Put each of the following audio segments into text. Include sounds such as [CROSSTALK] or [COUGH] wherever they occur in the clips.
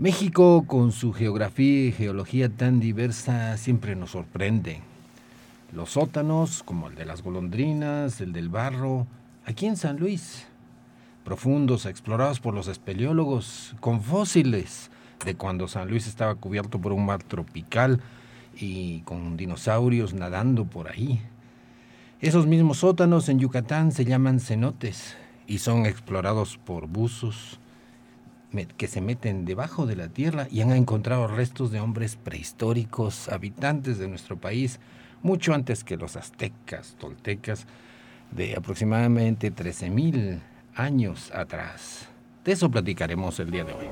México, con su geografía y geología tan diversa, siempre nos sorprende. Los sótanos, como el de las golondrinas, el del barro, aquí en San Luis, profundos, explorados por los espeleólogos, con fósiles de cuando San Luis estaba cubierto por un mar tropical y con dinosaurios nadando por ahí. Esos mismos sótanos en Yucatán se llaman cenotes y son explorados por buzos que se meten debajo de la tierra y han encontrado restos de hombres prehistóricos, habitantes de nuestro país, mucho antes que los aztecas, toltecas, de aproximadamente 13.000 años atrás. De eso platicaremos el día de hoy.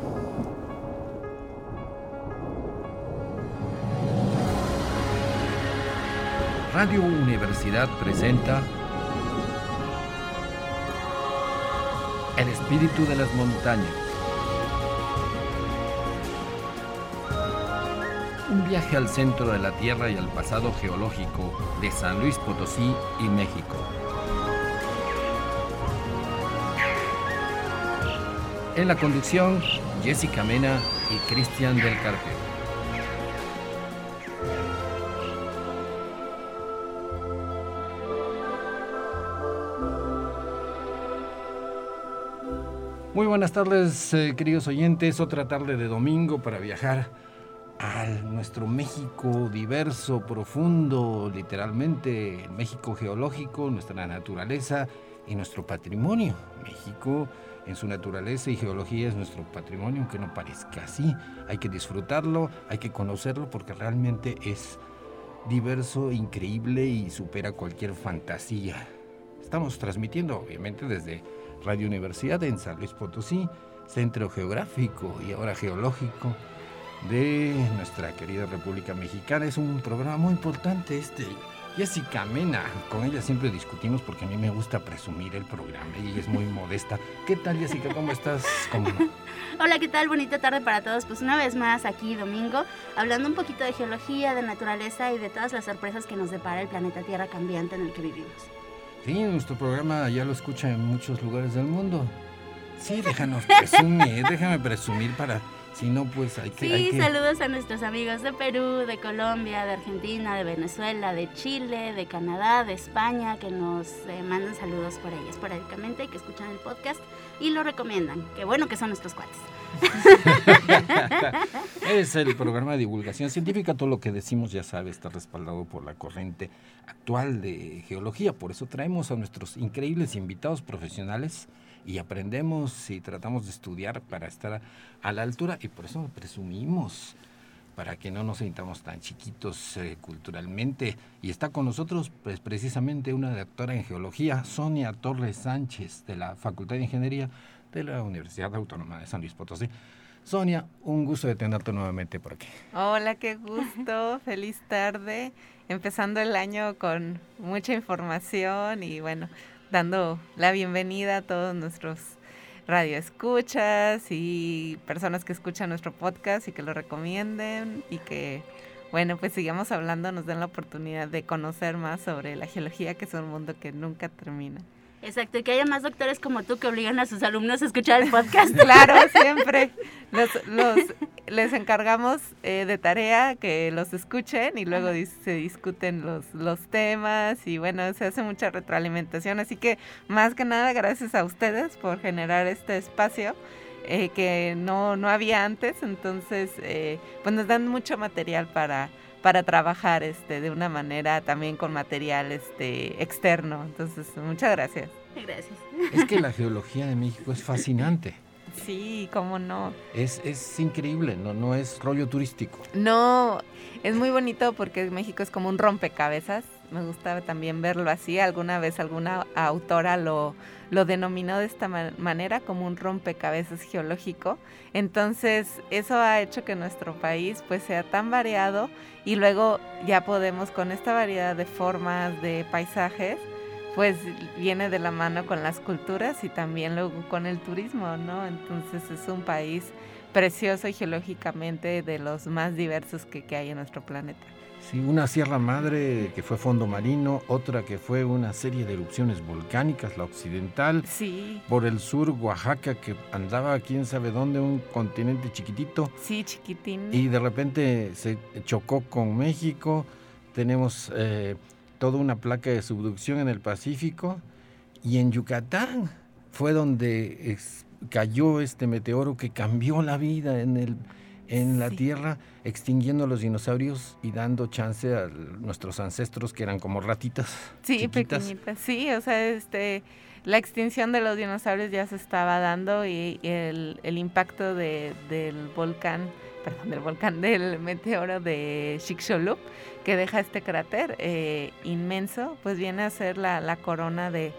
Radio Universidad presenta El espíritu de las montañas. Un viaje al centro de la Tierra y al pasado geológico de San Luis Potosí y México. En la conducción, Jessica Mena y Cristian del Carpio. Muy buenas tardes, eh, queridos oyentes. Otra tarde de domingo para viajar a nuestro México diverso, profundo, literalmente, México geológico, nuestra naturaleza y nuestro patrimonio. México en su naturaleza y geología es nuestro patrimonio, aunque no parezca así. Hay que disfrutarlo, hay que conocerlo porque realmente es diverso, increíble y supera cualquier fantasía. Estamos transmitiendo, obviamente, desde Radio Universidad en San Luis Potosí, centro geográfico y ahora geológico de nuestra querida República Mexicana. Es un programa muy importante este. Jessica Mena, con ella siempre discutimos porque a mí me gusta presumir el programa y ella es muy modesta. ¿Qué tal Jessica? ¿Cómo estás? [LAUGHS] Hola, ¿qué tal? Bonita tarde para todos. Pues una vez más aquí domingo, hablando un poquito de geología, de naturaleza y de todas las sorpresas que nos depara el planeta Tierra cambiante en el que vivimos. Sí, nuestro programa ya lo escucha en muchos lugares del mundo. Sí, déjanos presumir, déjame presumir para si no, pues hay que... Sí, saludos a nuestros amigos de Perú, de Colombia, de Argentina, de Venezuela, de Chile, de Canadá, de España, que nos eh, mandan saludos por ahí esporádicamente y que escuchan el podcast y lo recomiendan. Qué bueno que son nuestros cuates. [LAUGHS] es el programa de divulgación científica. Todo lo que decimos, ya sabe, está respaldado por la corriente actual de geología. Por eso traemos a nuestros increíbles invitados profesionales y aprendemos y tratamos de estudiar para estar a la altura y por eso presumimos para que no nos sintamos tan chiquitos eh, culturalmente. Y está con nosotros pues, precisamente una doctora en geología, Sonia Torres Sánchez, de la Facultad de Ingeniería de la Universidad Autónoma de San Luis Potosí. Sonia, un gusto de tenerte nuevamente por aquí. Hola, qué gusto, [LAUGHS] feliz tarde, empezando el año con mucha información y bueno, dando la bienvenida a todos nuestros radioescuchas y personas que escuchan nuestro podcast y que lo recomienden y que bueno, pues sigamos hablando, nos den la oportunidad de conocer más sobre la geología, que es un mundo que nunca termina. Exacto, y que haya más doctores como tú que obligan a sus alumnos a escuchar el podcast. [LAUGHS] claro, [LAUGHS] siempre. Los, les encargamos eh, de tarea que los escuchen y luego se discuten los, los temas y bueno, se hace mucha retroalimentación. Así que más que nada, gracias a ustedes por generar este espacio. Eh, que no, no había antes, entonces eh, pues nos dan mucho material para, para trabajar este de una manera también con material este externo. Entonces, muchas gracias. Gracias. Es que la [LAUGHS] geología de México es fascinante. Sí, cómo no. Es, es increíble, no, no es rollo turístico. No, es muy bonito porque México es como un rompecabezas. Me gustaba también verlo así. Alguna vez alguna autora lo, lo denominó de esta manera como un rompecabezas geológico. Entonces, eso ha hecho que nuestro país pues sea tan variado y luego ya podemos con esta variedad de formas, de paisajes, pues viene de la mano con las culturas y también luego con el turismo, ¿no? Entonces es un país precioso geológicamente de los más diversos que hay en nuestro planeta. Sí, una sierra madre que fue fondo marino, otra que fue una serie de erupciones volcánicas, la occidental. Sí. Por el sur, Oaxaca, que andaba quién sabe dónde, un continente chiquitito. Sí, chiquitín. Y de repente se chocó con México. Tenemos eh, toda una placa de subducción en el Pacífico. Y en Yucatán fue donde cayó este meteoro que cambió la vida en el en la Tierra, extinguiendo los dinosaurios y dando chance a nuestros ancestros que eran como ratitas. Sí, pequeñitas. Sí, o sea, este, la extinción de los dinosaurios ya se estaba dando y, el, impacto del volcán, perdón, del volcán, [LAUGHS] del meteoro de Chicxulub, que deja este cráter eh, inmenso, pues viene a ser la, la corona de,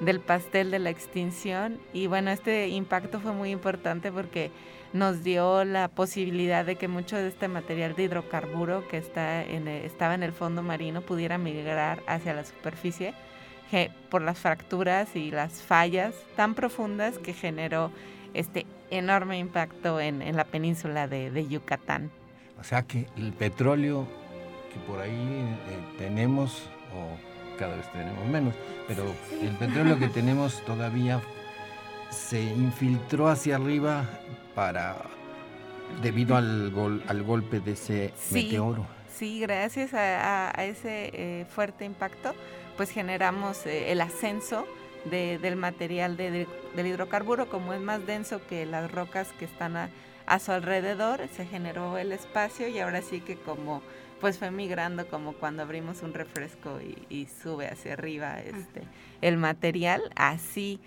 del pastel de la extinción. Y bueno, este impacto fue muy importante porque nos dio la posibilidad de que mucho de este material de hidrocarburo que está en estaba en el fondo marino pudiera migrar hacia la superficie por las fracturas y las fallas tan profundas que generó este enorme impacto en, la península de, Yucatán. O sea que el petróleo que por ahí eh, tenemos, o cada vez tenemos menos, pero el petróleo que tenemos todavía se infiltró hacia arriba para debido al, gol, al golpe de ese meteoro. Sí, gracias a, ese eh, fuerte impacto, pues generamos eh, el ascenso del material del hidrocarburo, como es más denso que las rocas que están a, su alrededor, se generó el espacio y ahora sí que como pues fue migrando como cuando abrimos un refresco y, sube hacia arriba este el material, así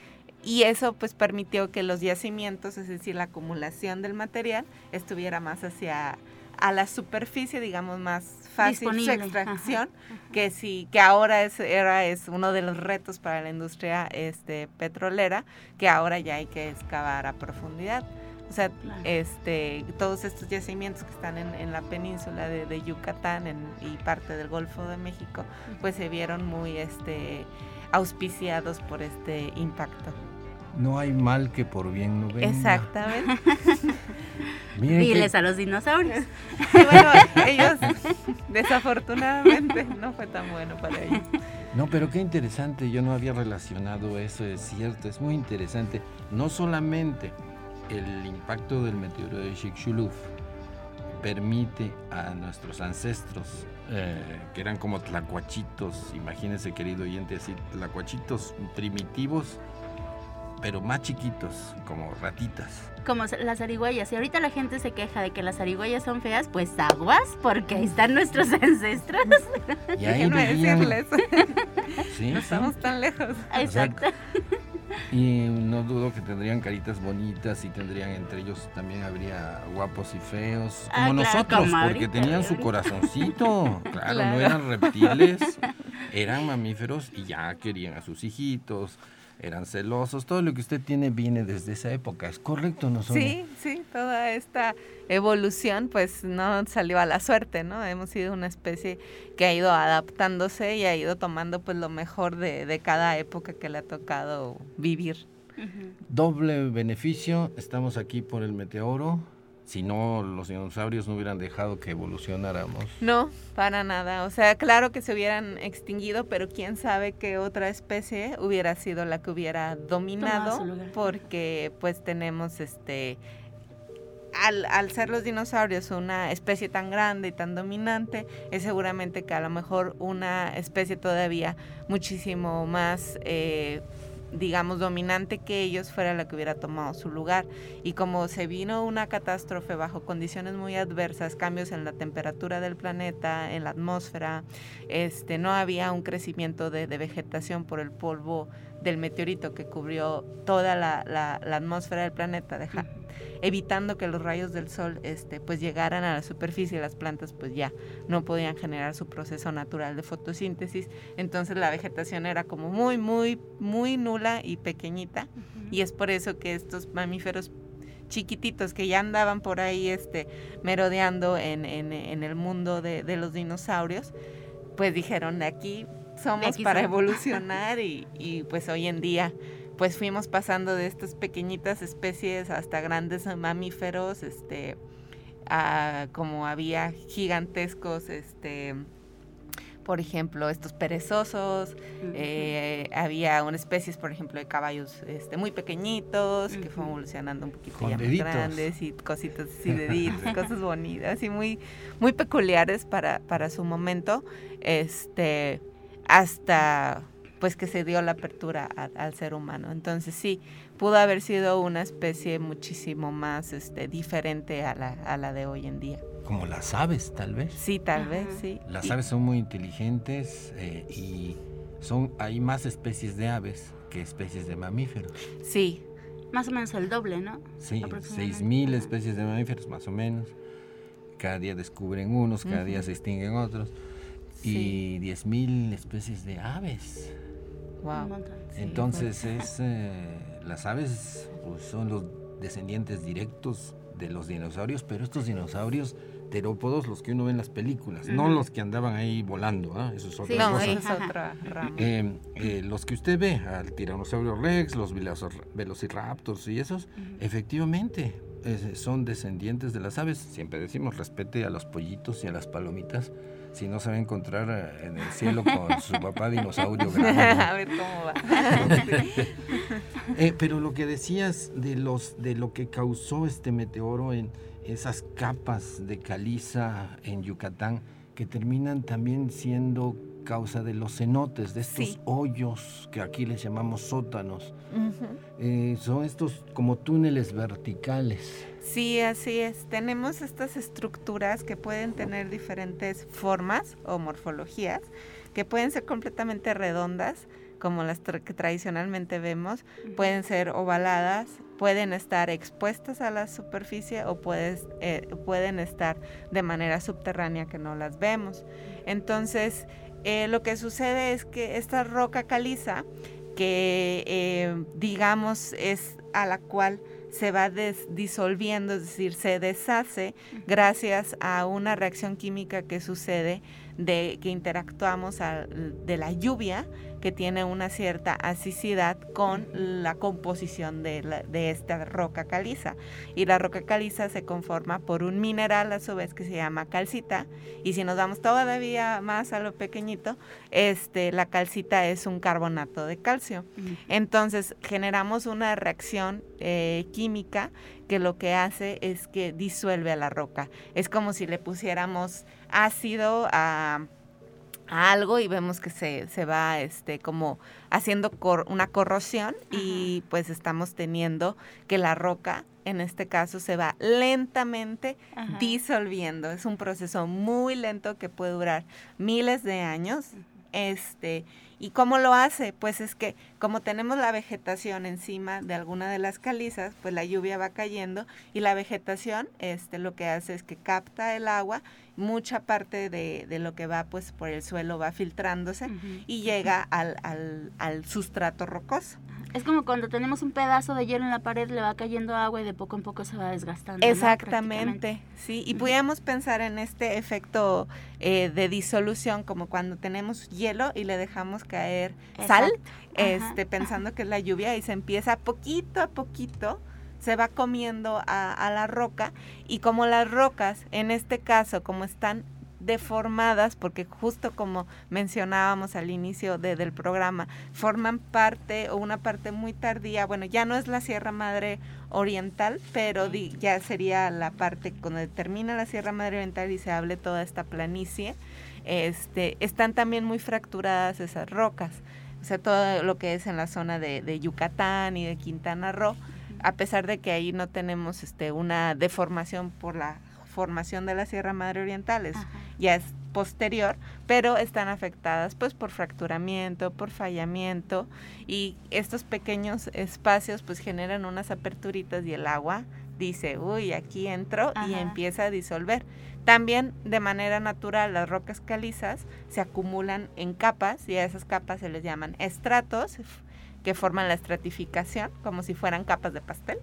y eso pues permitió que los yacimientos, es decir, la acumulación del material, estuviera más hacia a la superficie, digamos, más fácil su extracción, que sí, que ahora es, era, es uno de los retos para la industria este, petrolera, que ahora ya hay que excavar a profundidad. O sea, este, todos estos yacimientos que están en, la península de, Yucatán y parte del Golfo de México, pues se vieron muy este, auspiciados por este impacto. No hay mal que por bien no venga. Exactamente. [LAUGHS] Diles a los dinosaurios. bueno, ellos desafortunadamente no fue tan bueno para ellos. No, pero qué interesante, yo no había relacionado eso, es cierto, es muy interesante. No solamente el impacto del meteoro de Chicxulub permite a nuestros ancestros, eh, que eran como tlacuachitos, imagínense querido oyente, así, tlacuachitos primitivos, pero más chiquitos, como ratitas. Como las arihuellas. Y ahorita la gente se queja de que las arihuellas son feas, pues aguas, porque ahí están nuestros [LAUGHS] ancestros. Y ahí decirles. [LAUGHS] Sí, no estamos tan lejos. Exacto. Y no dudo que tendrían caritas bonitas y tendrían entre ellos también habría guapos y feos, como ah, nosotros, porque tenían su corazoncito. [LAUGHS] Claro, no eran reptiles, eran mamíferos y ya querían a sus hijitos eran celosos, todo lo que usted tiene viene desde esa época, ¿es correcto, no Sí, sí, toda esta evolución pues no salió a la suerte, ¿no? Hemos sido una especie que ha ido adaptándose y ha ido tomando pues lo mejor de, de cada época que le ha tocado vivir. Doble beneficio, estamos aquí por el meteoro, si no los dinosaurios no hubieran dejado que evolucionáramos. No, para nada. O sea, claro que se hubieran extinguido, pero quién sabe qué otra especie hubiera sido la que hubiera dominado, porque pues tenemos este al, al, ser los dinosaurios una especie tan grande y tan dominante, es seguramente que a lo mejor una especie todavía muchísimo más eh, digamos, dominante que ellos fuera la que hubiera tomado su lugar. Y como se vino una catástrofe bajo condiciones muy adversas, cambios en la temperatura del planeta, en la atmósfera, este, no había un crecimiento de, vegetación por el polvo del meteorito que cubrió toda la, atmósfera del planeta, evitando que los rayos del sol este, pues llegaran a la superficie, las plantas pues ya no podían generar su proceso natural de fotosíntesis, entonces la vegetación era como muy, muy, muy nula y pequeñita, y es por eso que estos mamíferos chiquititos que ya andaban por ahí este, merodeando en, en, el mundo de, de, los dinosaurios, pues dijeron, de aquí somos para evolucionar y, y pues hoy en día pues fuimos pasando de estas pequeñitas especies hasta grandes mamíferos, este, ah, como había gigantescos, este, por ejemplo, estos perezosos, eh, había una especies, por ejemplo, de caballos este, muy pequeñitos, que fueron evolucionando un poquito ya más grandes y cositas así, [LAUGHS] deditos, cosas bonitas y muy, muy peculiares para, para su momento, este, hasta pues que se dio la apertura al ser humano. Entonces sí, pudo haber sido una especie muchísimo más este, diferente a la, a la de hoy en día. Como las aves, tal vez. Sí, tal vez, sí. Las aves son muy inteligentes eh, y son hay más especies de aves que especies de mamíferos. Sí. Más o menos el doble, ¿no? Sí, 6.000 especies de mamíferos, más o menos. Cada día descubren unos, cada día se extinguen otros. Y 10.000 especies de aves. Wow. Entonces, es, eh, las aves pues, son los descendientes directos de los dinosaurios, pero estos dinosaurios terópodos, los que uno ve en las películas, no los que andaban ahí volando, ¿ah? eso es otra cosa. es otra rama. Eh, eh, los que usted ve, al tiranosaurio rex, los velociraptors y esos, efectivamente son descendientes de las aves. Siempre decimos, respete a los pollitos y a las palomitas, si no se va a encontrar eh, en el cielo con su [LAUGHS] papá dinosaurio grande. [LAUGHS] a ver cómo va. [LAUGHS] pero lo que decías de los de lo que causó este meteoro en esas capas de caliza en Yucatán que terminan también siendo causa de los cenotes, de estos hoyos que aquí les llamamos sótanos. Eh, son estos como túneles verticales. Sí, así es. Tenemos estas estructuras que pueden tener diferentes formas o morfologías, que pueden ser completamente redondas, como las que tradicionalmente vemos, pueden ser ovaladas, pueden estar expuestas a la superficie o puedes, eh, pueden estar de manera subterránea que no las vemos. Entonces, eh, lo que sucede es que esta roca caliza, que eh, digamos es a la cual se va disolviendo, es decir, se deshace gracias a una reacción química que sucede de que interactuamos de la lluvia que tiene una cierta asicidad con la composición de, de, esta roca caliza. Y la roca caliza se conforma por un mineral a su vez que se llama calcita. Y si nos vamos todavía más a lo pequeñito, este, la calcita es un carbonato de calcio. Entonces generamos una reacción eh, química que lo que hace es que disuelve a la roca. Es como si le pusiéramos ácido a algo y vemos que se, se va este como haciendo una corrosión y pues estamos teniendo que la roca en este caso se va lentamente disolviendo. Es un proceso muy lento que puede durar miles de años. Este, ¿Y cómo lo hace? Pues es que como tenemos la vegetación encima de alguna de las calizas, pues la lluvia va cayendo y la vegetación este, lo que hace es que capta el agua, mucha parte de, de lo que va pues por el suelo va filtrándose y llega al, al, al sustrato rocoso. Es como cuando tenemos un pedazo de hielo en la pared, le va cayendo agua y de poco en poco se va desgastando. Exactamente, sí. Y pudiéramos pensar en este efecto eh, de disolución como cuando tenemos hielo y le dejamos caer sal, este, pensando que es la lluvia y se empieza poquito a poquito se va comiendo a, a, la roca y como las rocas, en este caso, como están deformadas, porque justo como mencionábamos al inicio del programa, forman parte o una parte muy tardía, bueno, ya no es la Sierra Madre Oriental, pero ya sería la parte cuando termina la Sierra Madre Oriental y se hable toda esta planicie, este, están también muy fracturadas esas rocas, o sea, todo lo que es en la zona de, Yucatán y de Quintana Roo, a pesar de que ahí no tenemos este, una deformación por la formación de la Sierra Madre Oriental, ya es posterior, pero están afectadas pues por fracturamiento, por fallamiento y estos pequeños espacios pues generan unas aperturitas y el agua dice, uy, aquí entro y empieza a disolver. También de manera natural las rocas calizas se acumulan en capas y a esas capas se les llaman estratos que forman la estratificación como si fueran capas de pastel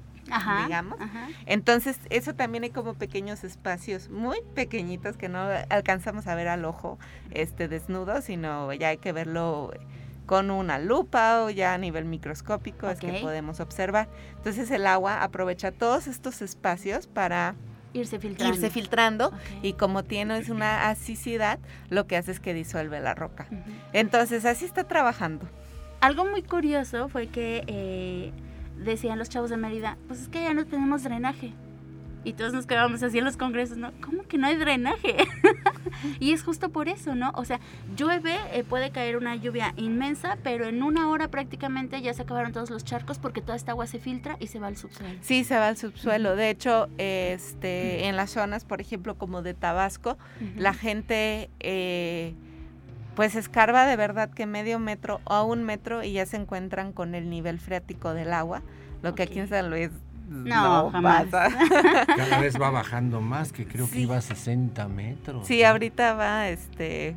digamos. Entonces, eso también hay como pequeños espacios muy pequeñitos que no alcanzamos a ver al ojo este desnudo, sino ya hay que verlo con una lupa o ya a nivel microscópico es que podemos observar. Entonces el agua aprovecha todos estos espacios para irse filtrando. irse filtrando Ok. y como tiene una asicidad, lo que hace es que disuelve la roca. Entonces así está trabajando. Algo muy curioso fue que eh, decían los chavos de Mérida, pues es que ya no tenemos drenaje. Y todos nos quedábamos así en los congresos, ¿no? ¿Cómo que no hay drenaje? [LAUGHS] y es justo por eso, ¿no? O sea, llueve, eh, puede caer una lluvia inmensa, pero en una hora prácticamente ya se acabaron todos los charcos porque toda esta agua se filtra y se va al subsuelo. Sí, se va al subsuelo. De hecho, este, en las zonas, por ejemplo, como de Tabasco, la gente eh, pues escarba de verdad que medio metro o a un metro y ya se encuentran con el nivel freático del agua, lo que aquí en. San Luis No, jamás. pasa. [LAUGHS] Cada vez va bajando más, que creo que iba a 60 metros. Sí, ¿no? ahorita va este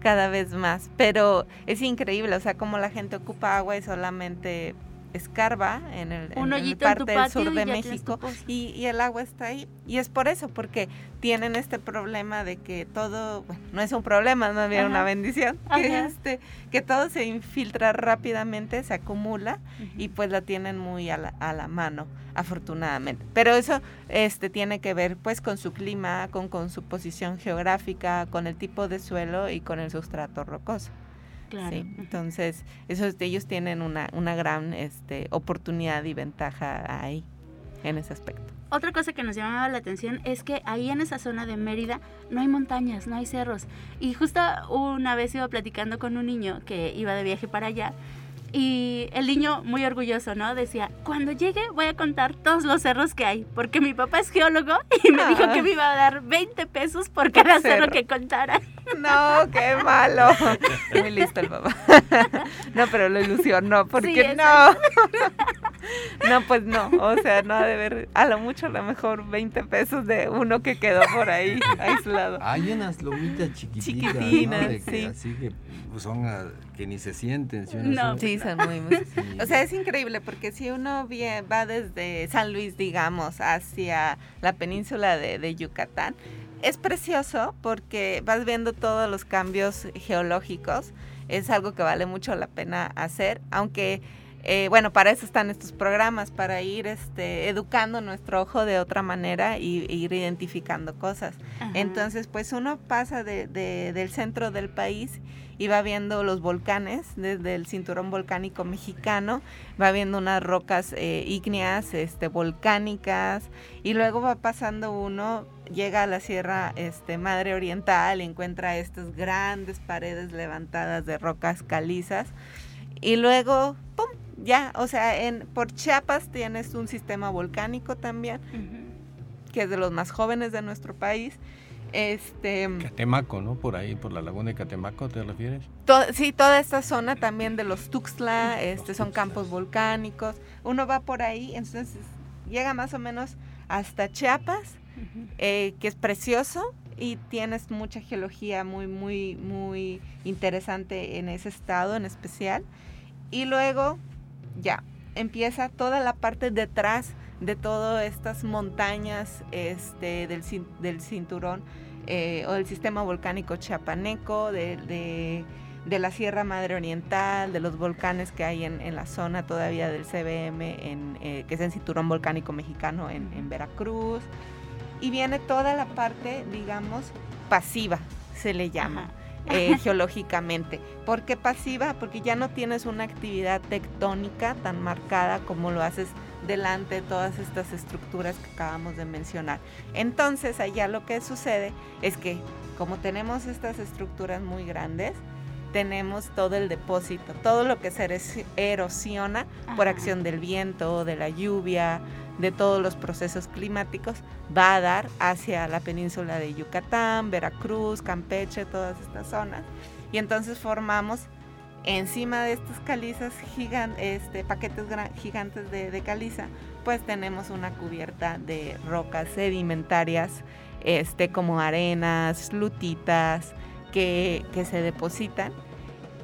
cada vez más, pero es increíble, o sea, como la gente ocupa agua y solamente escarba en el, en Un el hoyito en parte del sur de México y, y el agua está ahí. Y es por eso, porque tienen este problema de que todo, bueno, no es un problema, más bien una Ajá. bendición, [LAUGHS] que, este, que todo se infiltra rápidamente, se acumula y pues la tienen muy a la, a la mano, afortunadamente. Pero eso este, tiene que ver pues con su clima, con, con su posición geográfica, con el tipo de suelo y con el sustrato rocoso. Claro. Sí, entonces esos, ellos tienen una, una gran este, oportunidad y ventaja ahí, en ese aspecto. Otra cosa que nos llamaba la atención es que ahí en esa zona de Mérida no hay montañas, no hay cerros. Y justo una vez iba platicando con un niño que iba de viaje para allá y el niño muy orgulloso, ¿no? Decía, cuando llegue voy a contar todos los cerros que hay, porque mi papá es geólogo y me dijo que me iba a dar 20 pesos por cada cerro cerro. que contara. No, qué malo. Muy listo el papá. [LAUGHS] No, pero lo ilusionó, porque Sí, no. [LAUGHS] [LAUGHS] No, pues no, o sea, no ha de ver, a lo mucho a lo mejor 20 pesos de uno que quedó por ahí [LAUGHS] aislado. Hay unas lomitas chiquititas, ¿no? Chiquitinas, De que- sí. Así que pues, son a- que ni se sienten. ¿sí o No. Son- Sí, son muy, muy... sí. O sea, es increíble porque si uno va desde San Luis, digamos, hacia la península de, de Yucatán, es precioso porque vas viendo todos los cambios geológicos. Es algo que vale mucho la pena hacer, aunque, eh, bueno, para eso están estos programas, para ir este, educando nuestro ojo de otra manera y, e ir identificando cosas. Ajá. Entonces, pues uno pasa de- de- del centro del país y va viendo los volcanes desde el cinturón volcánico mexicano, va viendo unas rocas eh, ígneas, este, volcánicas, y luego va pasando uno, llega a la Sierra este, Madre Oriental, y encuentra estas grandes paredes levantadas de rocas calizas, y luego, ¡pum! Ya, o sea, en, por Chiapas tienes un sistema volcánico también, que es de los más jóvenes de nuestro país. Este, Catemaco, ¿no? Por ahí, por la laguna de Catemaco, ¿te refieres? to- sí, toda esta zona también de los Tuxtla, este, son campos volcánicos. Uno va por ahí, entonces llega más o menos hasta Chiapas, eh, que es precioso y tienes mucha geología muy, muy, muy interesante en ese estado en especial. Y luego ya empieza toda la parte detrás de todas estas montañas este, del, del cinturón eh, o del sistema volcánico chiapaneco, de, de- la Sierra Madre Oriental, de los volcanes que hay en, en la zona todavía del CBM, eh, que es el cinturón volcánico mexicano en Veracruz. Y viene toda la parte, digamos, pasiva, se le llama. Eh, [LAUGHS] geológicamente. ¿Por qué pasiva? Porque ya no tienes una actividad tectónica tan marcada como lo haces delante de todas estas estructuras que acabamos de mencionar. Entonces, allá lo que sucede es que como tenemos estas estructuras muy grandes, tenemos todo el depósito, todo lo que se erosiona por acción del viento, de la lluvia, de todos los procesos climáticos, va a dar hacia la península de Yucatán, Veracruz, Campeche, todas estas zonas. Y entonces formamos encima de estas calizas gigantes, este, paquetes gigantes de, caliza, pues tenemos una cubierta de rocas sedimentarias, este, como arenas, lutitas, que se depositan.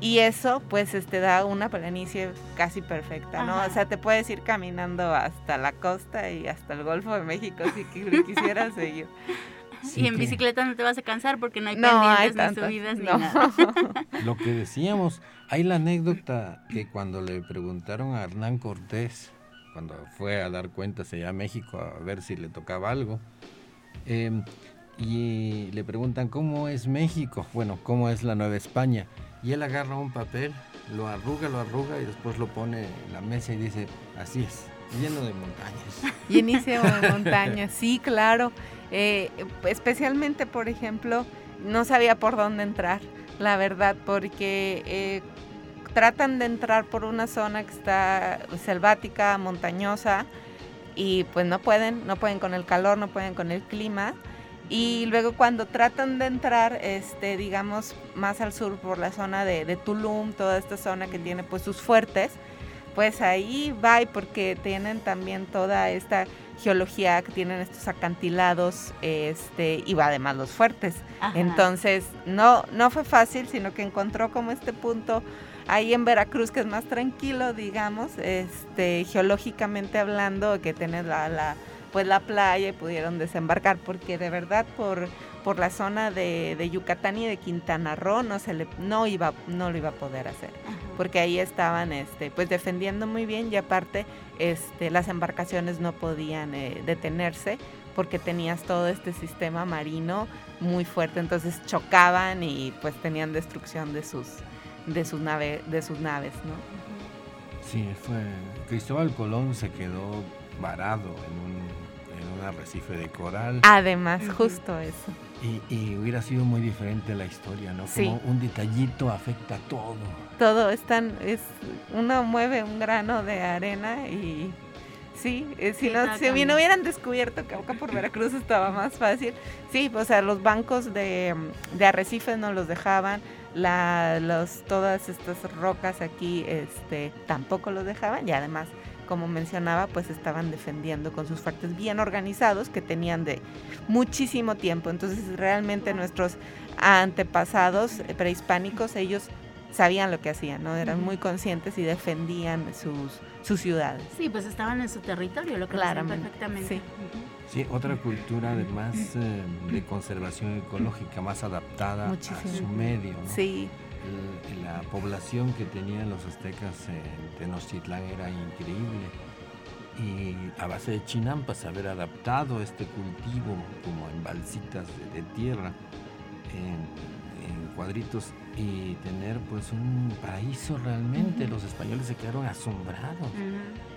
Y eso, pues, este, da una planicie casi perfecta, ¿no? Ajá. O sea, te puedes ir caminando hasta la costa y hasta el Golfo de México si qui- quisieras [LAUGHS] seguir. y en que- bicicleta no te vas a cansar porque no hay No hay pendientes, ni subidas, ni nada. [LAUGHS] Lo que decíamos, hay la anécdota que cuando le preguntaron a Hernán Cortés, cuando fue a dar cuentas allá a México a ver si le tocaba algo, Em, y le preguntan cómo es México, bueno, cómo es la Nueva España. Y él agarra un papel, lo arruga, lo arruga y después lo pone en la mesa y dice, así es, lleno de montañas. [LAUGHS] Llenísimo de montañas, sí, claro. Eh, especialmente, por ejemplo, no sabía por dónde entrar, la verdad, porque eh, tratan de entrar por una zona que está selvática, montañosa, y pues no pueden, no pueden con el calor, no pueden con el clima. Y luego cuando tratan de entrar, este, digamos, más al sur por la zona de, de Tulum, toda esta zona que tiene pues sus fuertes, pues ahí va porque tienen también toda esta geología que tienen estos acantilados este y va además los fuertes. Entonces no no fue fácil sino que encontró como este punto ahí en Veracruz que es más tranquilo digamos este geológicamente hablando que tiene la, la pues la playa y pudieron desembarcar porque de verdad por por la zona de, Yucatán y de Quintana Roo no se le no iba no lo iba a poder hacer porque ahí estaban este pues defendiendo muy bien y aparte este las embarcaciones no podían eh, detenerse porque tenías todo este sistema marino muy fuerte entonces chocaban y pues tenían destrucción de sus de sus nave de sus naves no sí fue Cristóbal Colón se quedó varado en un arrecife de coral. Además, justo eso. Y, hubiera sido muy diferente la historia, ¿no? Como un detallito afecta todo. Todo es tan, es, uno mueve un grano de arena y sí, eh, si, no, si no hubieran descubierto que acá por Veracruz estaba más fácil, sí, o sea, los bancos de, de arrecifes no los dejaban, la, los, todas estas rocas aquí este, tampoco los dejaban y además como mencionaba, pues estaban defendiendo con sus fuertes bien organizados que tenían de muchísimo tiempo. Entonces realmente nuestros antepasados prehispánicos, ellos sabían lo que hacían, ¿no? Eran muy conscientes y defendían sus, sus ciudades. Sí, pues estaban en su territorio, lo claro perfectamente. Sí. otra cultura además eh, de conservación ecológica más adaptada a su medio. ¿no? Sí la población que tenían los aztecas en Tenochtitlán era increíble. Y a base de chinampas, haber adaptado este cultivo como en balsitas de, tierra, en, cuadritos, y tener pues un paraíso realmente. Los españoles se quedaron asombrados.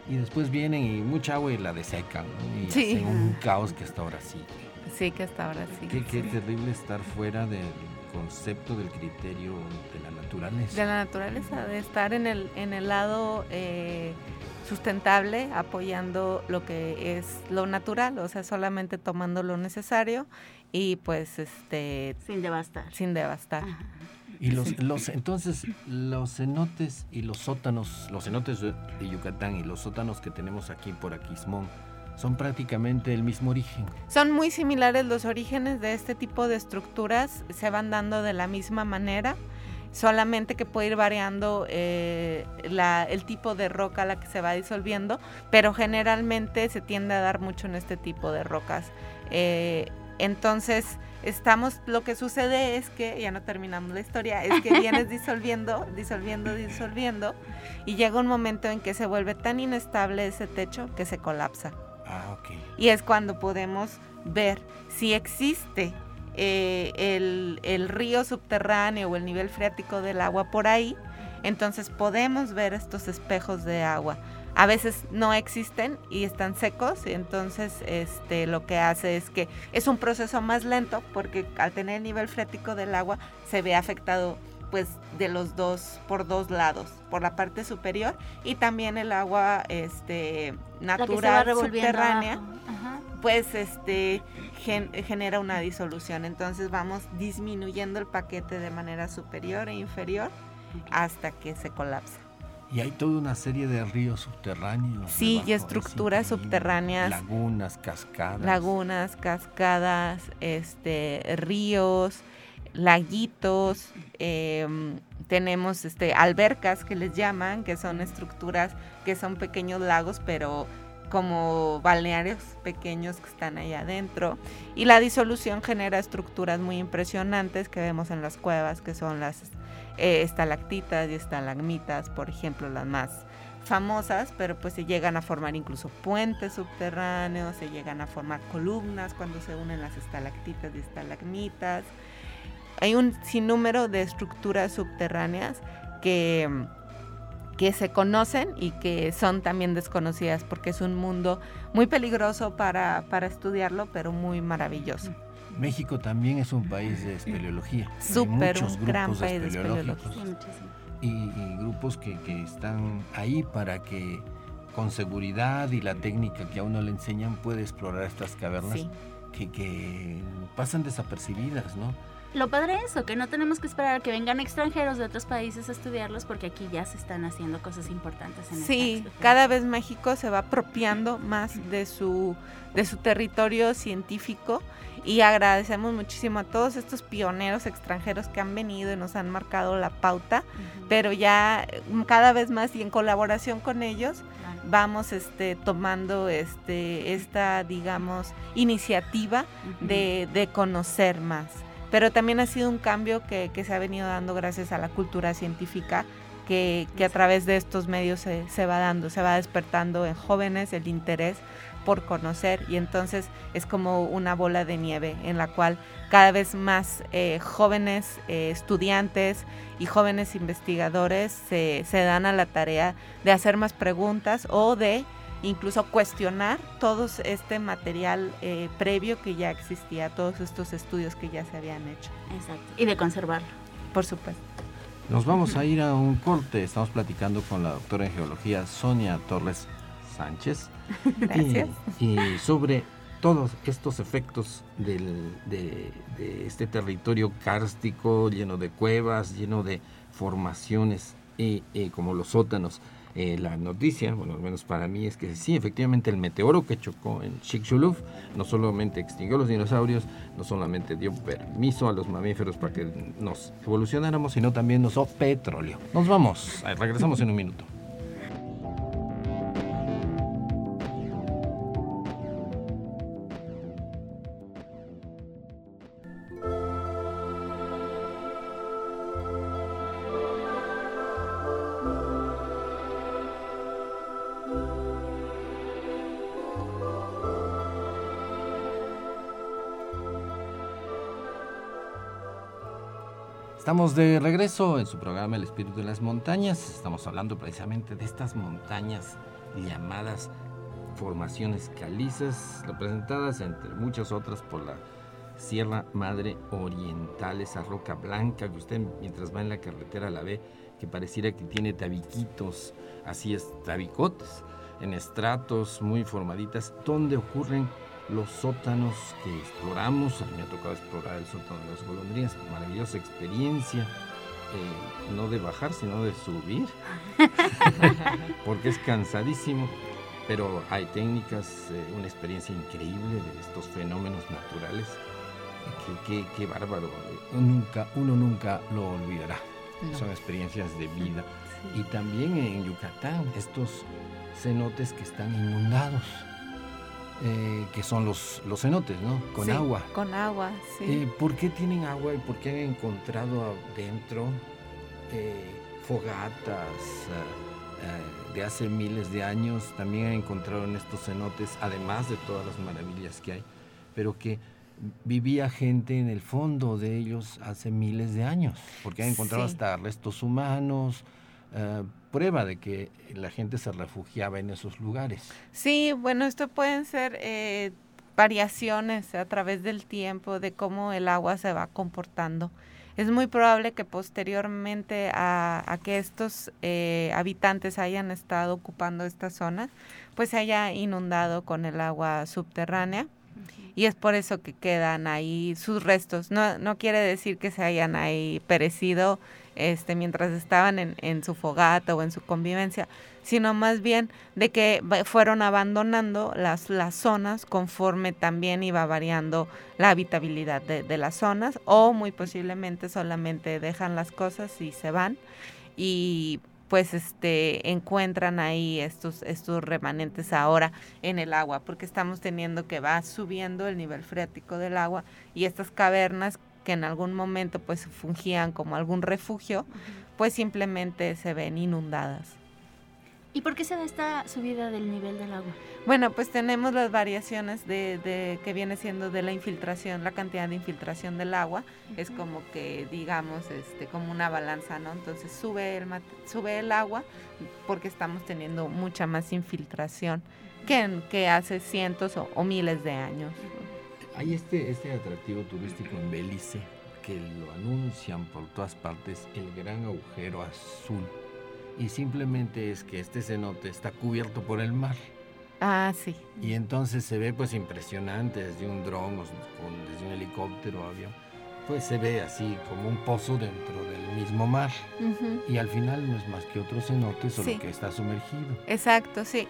Y después vienen y mucha agua y la desecan. Y hacen un caos que hasta ahora sí. Sí, que hasta ahora sí. Qué, qué terrible estar fuera del concepto del criterio de la naturaleza. De la naturaleza, de estar en el, en el lado eh, sustentable, apoyando lo que es lo natural, o sea, solamente tomando lo necesario y pues este... Sin devastar. Sin devastar. Y los, los, entonces, los cenotes y los sótanos, los cenotes de Yucatán y los sótanos que tenemos aquí por Aquismón, son prácticamente el mismo origen. Son muy similares los orígenes de este tipo de estructuras, se van dando de la misma manera, solamente que puede ir variando eh, el tipo de roca a la que se va disolviendo, pero generalmente se tiende a dar mucho en este tipo de rocas. Eh, entonces, estamos, lo que sucede es que, ya no terminamos la historia, es que vienes [LAUGHS] disolviendo, disolviendo, disolviendo, y llega un momento en que se vuelve tan inestable ese techo que se colapsa. Ah, y es cuando podemos ver si existe eh, el, río subterráneo o el nivel freático del agua por ahí, entonces podemos ver estos espejos de agua. A veces no existen y están secos, y entonces este, lo que hace es que es un proceso más lento porque al tener el nivel freático del agua se ve afectado pues de los dos por dos lados por la parte superior y también el agua este natural subterránea pues este genera una disolución entonces vamos disminuyendo el paquete de manera superior e inferior hasta que se colapsa y hay toda una serie de ríos subterráneos. Sí, y estructuras subterráneas. Lagunas, cascadas. Lagunas, cascadas, este, ríos, laguitos, em, tenemos este, albercas que les llaman, que son estructuras que son pequeños lagos, pero como balnearios pequeños que están ahí adentro. Y la disolución genera estructuras muy impresionantes que vemos en las cuevas, que son las eh, estalactitas y estalagmitas, por ejemplo, las más famosas, pero pues se llegan a formar incluso puentes subterráneos, se llegan a formar columnas cuando se unen las estalactitas y estalagmitas. Hay un sinnúmero de estructuras subterráneas que, que se conocen y que son también desconocidas porque es un mundo muy peligroso para, para estudiarlo, pero muy maravilloso. México también es un país de espeleología. Súper, un gran país de espeleología. Y, y, grupos que, que, están ahí para que con seguridad y la técnica que a uno le enseñan puede explorar estas cavernas que, que pasan desapercibidas, ¿no? Lo padre es eso, que no tenemos que esperar a que vengan extranjeros de otros países a estudiarlos porque aquí ya se están haciendo cosas importantes en Sí, cada vez México se va apropiando más de su, de su territorio científico y agradecemos muchísimo a todos estos pioneros extranjeros que han venido y nos han marcado la pauta, pero ya mm, cada vez más y en colaboración con ellos vamos este tomando este esta digamos iniciativa de, de conocer más pero también ha sido un cambio que, se ha venido dando gracias a la cultura científica que, a través de estos medios se, va dando, se va despertando en jóvenes el interés por conocer. Y entonces es como una bola de nieve en la cual cada vez más eh, jóvenes eh, estudiantes y jóvenes investigadores se, se dan a la tarea de hacer más preguntas o de incluso cuestionar todo este material eh, previo que ya existía, todos estos estudios que ya se habían hecho. Exacto. Y de conservarlo. Por supuesto. Nos vamos a ir a un corte. Estamos platicando con la doctora en geología Sonia Torres Sánchez. Gracias. Y, sobre todos estos efectos del, de, este territorio kárstico lleno de cuevas, lleno de formaciones y como los sótanos eh, la noticia, bueno, al menos para mí, es que sí, efectivamente el meteoro que chocó en Chicxulub no solamente extinguió los dinosaurios, no solamente dio permiso a los mamíferos para que nos evolucionáramos, sino también nos dio petróleo. Nos vamos, regresamos en un minuto. Estamos de regreso en su programa El Espíritu de las Montañas. Estamos hablando precisamente de estas montañas llamadas formaciones calizas, representadas entre muchas otras por la Sierra Madre Oriental, esa roca blanca que usted mientras va en la carretera la ve, que pareciera que tiene tabiquitos, así es, tabicotes, en estratos muy formaditas, donde ocurren los sótanos que exploramos. A mí me ha tocado explorar el sótano de las golondrinas, maravillosa experiencia. Eh, no de bajar, sino de subir, [LAUGHS] porque es cansadísimo, pero hay técnicas, eh, una experiencia increíble de estos fenómenos naturales. Qué, bárbaro, nunca, uno nunca lo olvidará. Son experiencias de vida. Y también en Yucatán, estos cenotes que están inundados eh, que son los, los cenotes, ¿no? Con agua. Con agua, sí. Eh, ¿Por qué tienen agua y por qué han encontrado adentro eh, fogatas de hace miles de años? También han encontrado en estos cenotes, además de todas las maravillas que hay, pero que vivía gente en el fondo de ellos hace miles de años, porque han encontrado hasta restos humanos, eh, prueba de que la gente se refugiaba en esos lugares. Sí, bueno, esto pueden ser eh, variaciones a través del tiempo de cómo el agua se va comportando. Es muy probable que posteriormente a, que estos eh, habitantes hayan estado ocupando esta zona, pues se haya inundado con el agua subterránea y es por eso que quedan ahí sus restos. No, no quiere decir que se hayan ahí perecido este, mientras estaban en, en su fogata o en su convivencia, sino más bien de que fueron abandonando las, las zonas conforme también iba variando la habitabilidad de, de, las zonas o muy posiblemente solamente dejan las cosas y se van y pues este encuentran ahí estos estos remanentes ahora en el agua porque estamos teniendo que va subiendo el nivel freático del agua y estas cavernas que en algún momento pues fungían como algún refugio, pues simplemente se ven inundadas. ¿Y por qué se da esta subida del nivel del agua? Bueno, pues tenemos las variaciones de, de, que viene siendo de la infiltración, la cantidad de infiltración del agua, es como que digamos este como una balanza, ¿no? Entonces sube el sube el agua porque estamos teniendo mucha más infiltración que, que hace cientos o, o miles de años. Hay este este atractivo turístico en Belice que lo anuncian por todas partes, el gran agujero azul y simplemente es que este cenote está cubierto por el mar. Ah, sí. Y entonces se ve pues impresionante desde un dron o desde un helicóptero o avión. Pues se ve así como un pozo dentro del mismo mar. Y al final no es más que otro cenote, solo que está sumergido. Exacto, sí.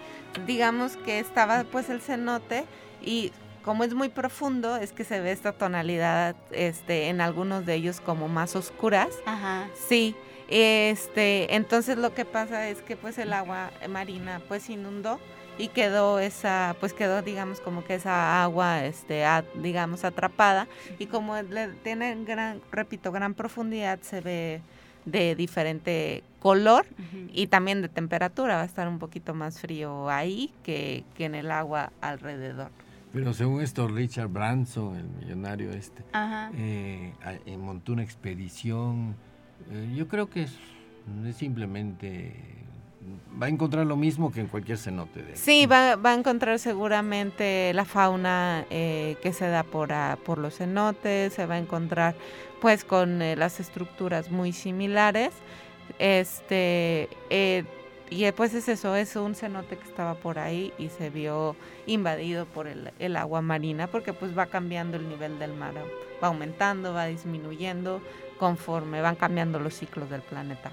Digamos que estaba pues el cenote y como es muy profundo, es que se ve esta tonalidad este, en algunos de ellos como más oscuras. Ajá. Sí. Este, entonces lo que pasa es que pues el agua marina pues inundó y quedó esa, pues quedó digamos como que esa agua, este, digamos atrapada y como le tiene gran, repito, gran profundidad se ve de diferente color y también de temperatura, va a estar un poquito más frío ahí que, que en el agua alrededor. Pero según esto, Richard Branson, el millonario este, eh, montó una expedición eh, yo creo que es, simplemente va a encontrar lo mismo que en cualquier cenote. De sí, va, va, a encontrar seguramente la fauna eh, que se da por, por los cenotes, se va a encontrar pues con eh, las estructuras muy similares. Este, y pues es eso, es un cenote que estaba por ahí y se vio invadido por el, el agua marina porque pues va cambiando el nivel del mar, va aumentando, va disminuyendo, conforme van cambiando los ciclos del planeta.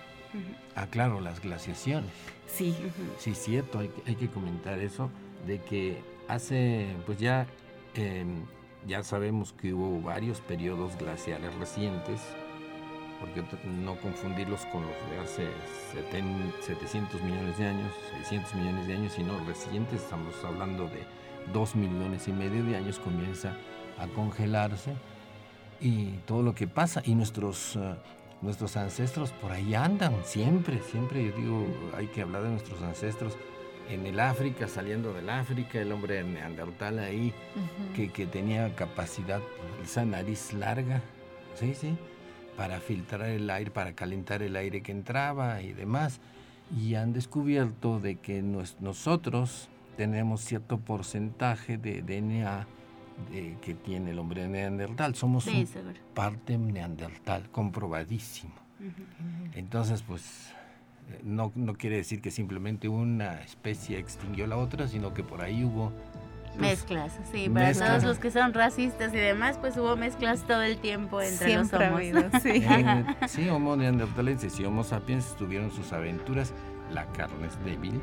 Ah, claro, las glaciaciones. Sí. Sí, cierto, hay, hay, que comentar eso, de que hace, pues ya, em, ya sabemos que hubo varios periodos glaciales recientes, porque no confundirlos con los de hace 700 millones de años, 600 millones de años, sino recientes, estamos hablando de 2 millones y medio de años, comienza a congelarse y todo lo que pasa. Y nuestros, eh, nuestros ancestros por ahí andan, siempre, siempre. Yo digo, hay que hablar de nuestros ancestros. En el África, saliendo del África, el hombre neandertal ahí, que, que, tenía capacidad, esa nariz larga, sí, sí, para filtrar el aire, para calentar el aire que entraba y demás. Y han descubierto de que nosotros tenemos cierto porcentaje de DNA que tiene el hombre neandertal. Somos parte neandertal, comprobadísimo. Entonces, pues, eh, no, no, quiere decir que simplemente una especie extinguió la otra, sino que por ahí hubo... Mezclas, sí, para todos los que son racistas y demás, pues hubo mezclas todo el tiempo entre los homos. sí. sí, homo neandertalenses y homo sapiens tuvieron sus aventuras, la carne es débil,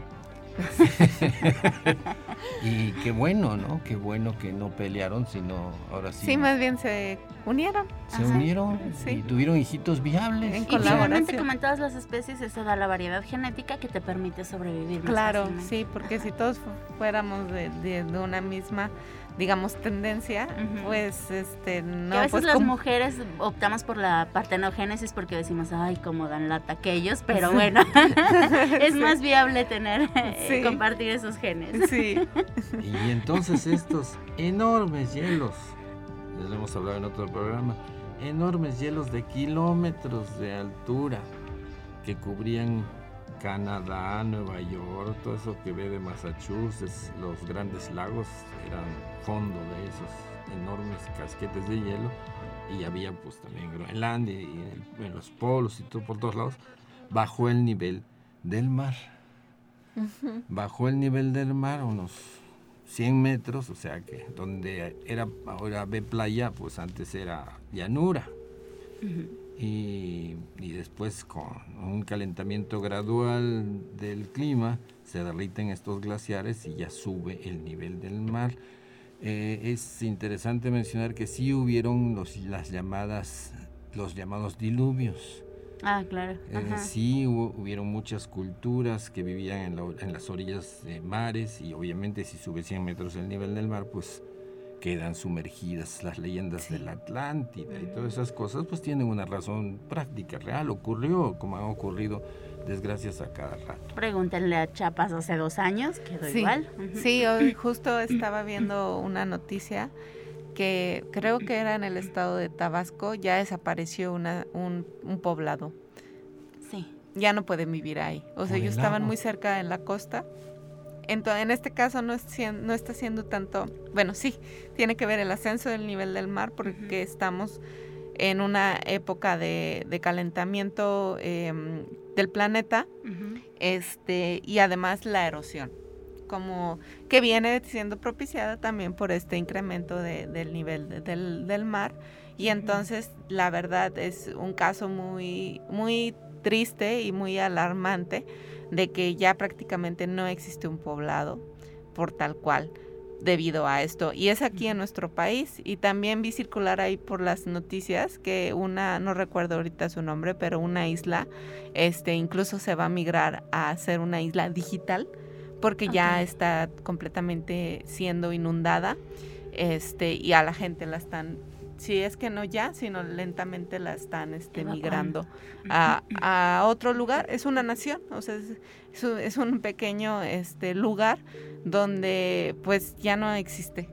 [LAUGHS] y qué bueno, ¿no? Qué bueno que no pelearon, sino ahora sí. Sí, más bien se unieron. Se unieron y tuvieron hijitos viables. En y finalmente, como en todas las especies, eso da la variedad genética que te permite sobrevivir. claro, sí, porque si todos fuéramos de, de una misma digamos, tendencia, pues, este, no. a veces pues, las mujeres optamos por la partenogénesis porque decimos, ay, cómo dan lata aquellos, pero bueno, [LAUGHS] es más viable tener, eh, compartir esos genes. Sí. y entonces estos enormes hielos, les hemos hablado en otro programa, enormes hielos de kilómetros de altura que cubrían Canadá, Nueva York, todo eso que ve de Massachusetts, los grandes lagos eran fondo de esos enormes casquetes de hielo. Y había pues también Groenlandia y en los polos y todo por todos lados, bajó el nivel del mar. Bajó el nivel del mar unos 100 metros, o sea que donde era ahora ve playa, pues antes era llanura y, después con un calentamiento gradual del clima se derriten estos glaciares y ya sube el nivel del mar. Eh, es interesante mencionar que sí hubieron los, las llamadas, los llamados diluvios. Ah, claro. Eh, sí hubieron muchas culturas que vivían en, en, las orillas de mares y obviamente si sube 100 metros el nivel del mar, pues quedan sumergidas las leyendas de la Atlántida y todas esas cosas, pues tienen una razón práctica, real, ocurrió como ha ocurrido desgracias a cada rato. Pregúntenle a Chapas hace dos años, quedó igual. Sí, hoy justo estaba viendo una noticia que creo que era en el estado de Tabasco, ya desapareció una, un, un poblado. Sí. Ya no pueden vivir ahí. O sea, ellos estaban muy cerca en la costa. Entonces, en este caso no, es, no está siendo tanto, bueno, sí, tiene que ver el ascenso del nivel del mar porque estamos en una época de, calentamiento em, del planeta este, y además la erosión. Como que viene siendo propiciada también por este incremento del nivel del, mar. Y entonces la verdad es un caso muy muy triste y muy alarmante de que ya prácticamente no existe un poblado por tal cual debido a esto. Y es aquí en nuestro país. Y también vi circular ahí por las noticias que una, no recuerdo ahorita su nombre, pero una isla, este, incluso se va a migrar a ser una isla digital porque ya está completamente siendo inundada. Este, y a la gente la están si es que no ya, sino lentamente la están este, migrando a, a, otro lugar. Es una nación, o sea, es, es, un pequeño este, lugar donde pues ya no existe.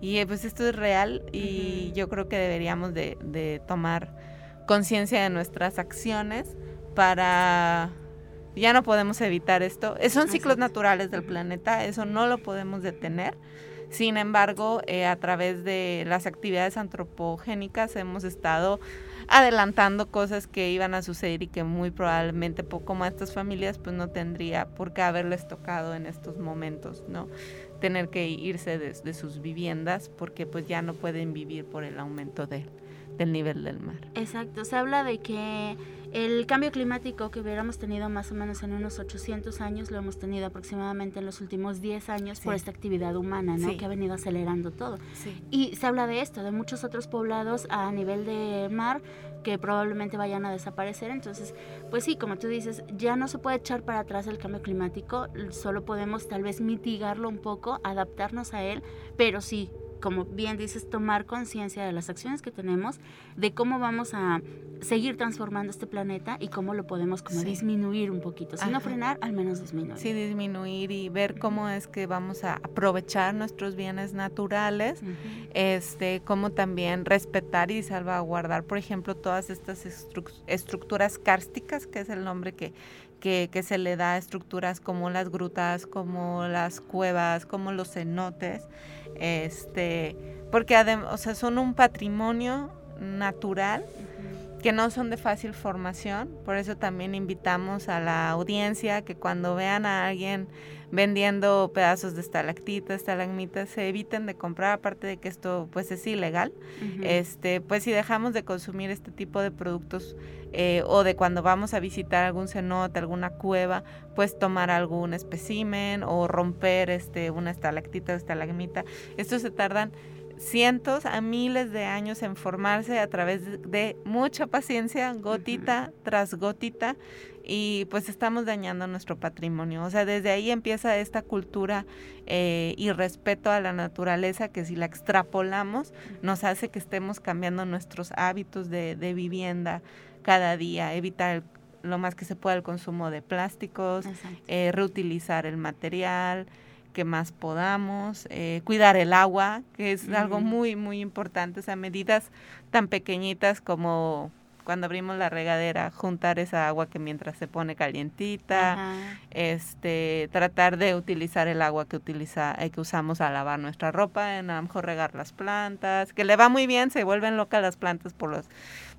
Y eh, pues esto es real y yo creo que deberíamos de, de tomar conciencia de nuestras acciones para... Ya no podemos evitar esto. Son ciclos naturales del planeta, eso no lo podemos detener sin embargo, eh, a través de las actividades antropogénicas hemos estado adelantando cosas que iban a suceder y que muy probablemente poco más estas familias pues no tendría por qué haberles tocado en estos momentos, ¿no? Tener que irse de, sus viviendas porque pues ya no pueden vivir por el aumento del nivel del mar. Exacto, se habla de que el cambio climático que hubiéramos tenido más o menos en unos 800 años lo hemos tenido aproximadamente en los últimos 10 años por esta actividad humana, ¿no? Que ha venido acelerando todo. Y se habla de esto, de muchos otros poblados a nivel de mar que probablemente vayan a desaparecer. Entonces, pues sí, como tú dices, ya no se puede echar para atrás el cambio climático, solo podemos tal vez mitigarlo un poco, adaptarnos a él, pero sí, como bien dices, tomar conciencia de las acciones que tenemos, de cómo vamos a seguir transformando este planeta y cómo lo podemos como disminuir un poquito. Si no frenar, al menos disminuir. Sí, disminuir y ver cómo es que vamos a aprovechar nuestros bienes naturales, este, cómo también respetar y salvaguardar, por ejemplo, todas estas estructuras kársticas, que es el nombre que, que, que, se le da a estructuras como las grutas, como las cuevas, como los cenotes, este, porque o sea, son un patrimonio natural que no son de fácil formación, por eso también invitamos a la audiencia que cuando vean a alguien vendiendo pedazos de estalactitas, estalagmitas, se eviten de comprar, aparte de que esto pues es ilegal, este, pues si dejamos de consumir este tipo de productos eh, o de cuando vamos a visitar algún cenote, alguna cueva, pues tomar algún espécimen o romper este, una estalactita o estalagmita. Estos se tardan cientos a miles de años en formarse a través de, mucha paciencia, gotita tras gotita, y pues estamos dañando nuestro patrimonio. O sea, desde ahí empieza esta cultura eh, y respeto a la naturaleza que si la extrapolamos nos hace que estemos cambiando nuestros hábitos de, vivienda cada día, evitar lo más que se pueda el consumo de plásticos, eh, reutilizar el material, que más podamos, eh, cuidar el agua, que es algo muy, muy importante, o sea, medidas tan pequeñitas como cuando abrimos la regadera, juntar esa agua que mientras se pone calientita, este, tratar de utilizar el agua que utiliza, eh, que usamos a lavar nuestra ropa, en a lo mejor regar las plantas, que le va muy bien, se vuelven locas las plantas por los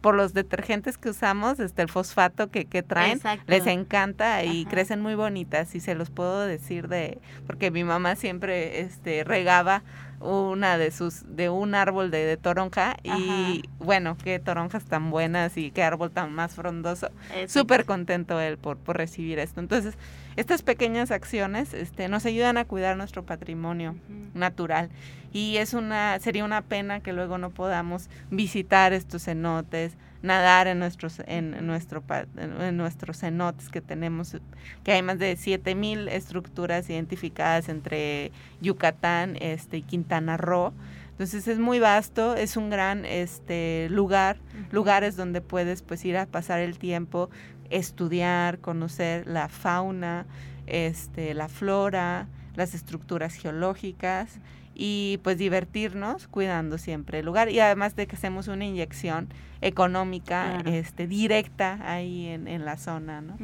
por los detergentes que usamos, este el fosfato que, que traen, les encanta y crecen muy bonitas y se los puedo decir de porque mi mamá siempre este regaba una de sus de un árbol de, toronja y bueno qué toronjas tan buenas y qué árbol tan más frondoso. Súper contento él por, por recibir esto. Entonces estas pequeñas acciones este, nos ayudan a cuidar nuestro patrimonio natural. Y es una sería una pena que luego no podamos visitar estos cenotes nadar en nuestros en nuestro en nuestros cenotes que tenemos que hay más de 7000 estructuras identificadas entre Yucatán este y Quintana Roo. Entonces es muy vasto, es un gran este, lugar, lugares donde puedes pues ir a pasar el tiempo, estudiar, conocer la fauna, este, la flora, las estructuras geológicas y pues divertirnos cuidando siempre el lugar y además de que hacemos una inyección económica este directa ahí en, en la zona, ¿no?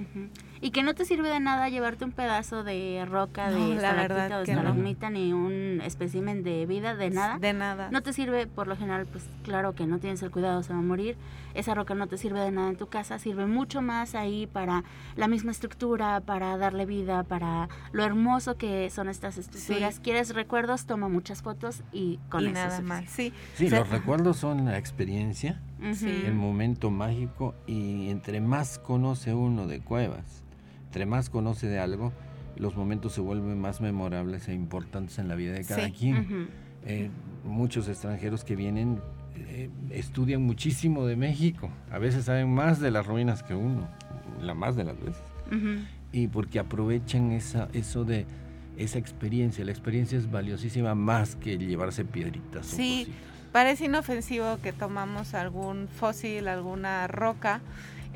Y que no te sirve de nada llevarte un pedazo de roca, de la verdad o de ni un espécimen de vida, de nada. De nada. No te sirve, por lo general, pues claro que no tienes el cuidado, se va a morir. Esa roca no te sirve de nada en tu casa, sirve mucho más ahí para la misma estructura, para darle vida, para lo hermoso que son estas estructuras. ¿Quieres recuerdos? Toma muchas fotos y con y nada más. Sí, sí los recuerdos son la experiencia, el momento mágico y entre más conoce uno de cuevas, entre más conoce de algo, los momentos se vuelven más memorables e importantes en la vida de cada quien. Eh, muchos extranjeros que vienen eh, estudian muchísimo de México, a veces saben más de las ruinas que uno, la más de las veces. Y porque aprovechan esa, eso de esa experiencia, la experiencia es valiosísima más que llevarse piedritas. Sí, parece inofensivo que tomamos algún fósil, alguna roca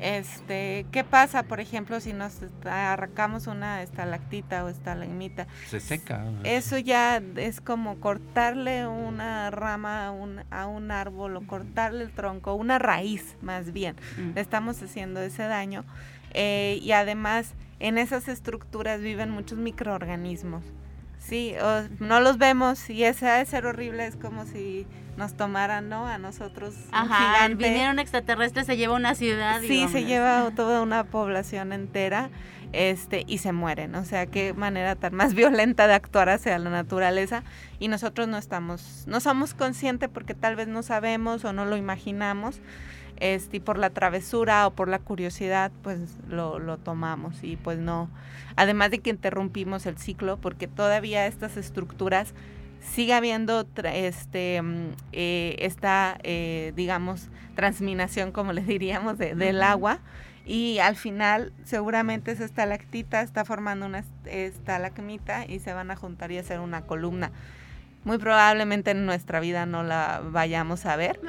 este, ¿qué pasa, por ejemplo, si nos arrancamos una estalactita o estalagmita? Se seca. Eso ya es como cortarle una rama a un, a un árbol o cortarle el tronco, una raíz más bien. Mm. Le estamos haciendo ese daño. Eh, y además, en esas estructuras viven muchos microorganismos. Sí, no los vemos y ese de ser horrible, es como si nos tomaran, ¿no? A nosotros. Ajá, un vinieron extraterrestres, se lleva una ciudad. Sí, se lleva toda una población entera este y se mueren. O sea, qué manera tan más [LAUGHS] violenta de actuar hacia la naturaleza y nosotros no estamos, no somos conscientes porque tal vez no sabemos o no lo imaginamos. Este, y por la travesura o por la curiosidad, pues lo, lo tomamos y pues no. Además de que interrumpimos el ciclo, porque todavía estas estructuras sigue habiendo este, mm, eh, esta, eh, digamos, transminación, como le diríamos, del agua. Y al final, seguramente esa estalactita está formando una estalagmita y se van a juntar y hacer una columna muy probablemente en nuestra vida no la vayamos a ver,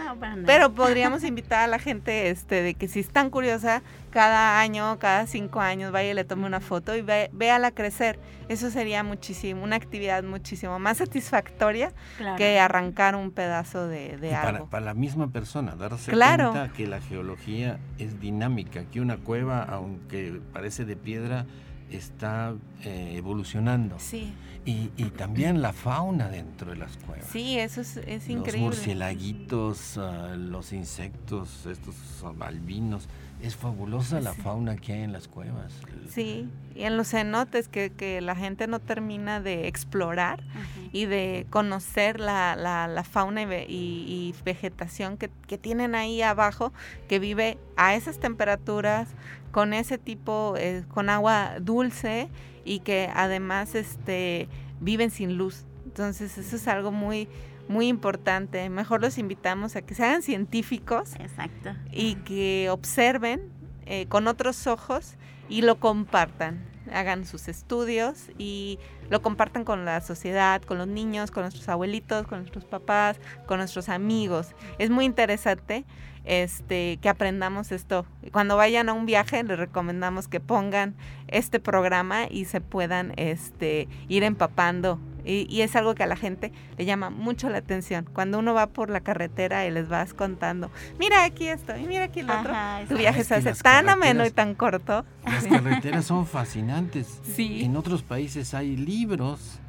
pero podríamos [LAUGHS] invitar a la gente este de que si están curiosa, cada año, cada cinco años, vaya y le tome una foto y ve, véala crecer. Eso sería muchísimo, una actividad muchísimo más satisfactoria que arrancar un pedazo de, de algo. Para, la misma persona, darse cuenta que la geología es dinámica, que una cueva, aunque parece de piedra, está eh, evolucionando. Sí. Y, también la fauna dentro de las cuevas. Sí, eso es, increíble. Los murcielaguitos, ah, los insectos, estos albinos. Es fabulosa la fauna que hay en las cuevas. Sí, y en los cenotes que, la gente no termina de explorar y de conocer la, fauna y, vegetación que, que, tienen ahí abajo, que vive a esas temperaturas, con ese tipo, eh, con agua dulce y que además este, viven sin luz. Entonces eso es algo muy, muy importante. Mejor los invitamos a que sean científicos Exacto. y que observen eh, con otros ojos y lo compartan. Hagan sus estudios y lo compartan con la sociedad, con los niños, con nuestros abuelitos, con nuestros papás, con nuestros amigos. Es muy interesante este, que aprendamos esto. Cuando vayan a un viaje, les recomendamos que pongan este programa y se puedan este, ir empapando. Y, es algo que a la gente le llama mucho la atención. Cuando uno va por la carretera y les vas contando, mira aquí esto y mira aquí lo otro, tu viaje se hace tan ameno y tan corto. Las carreteras son fascinantes. Sí. En otros países hay libros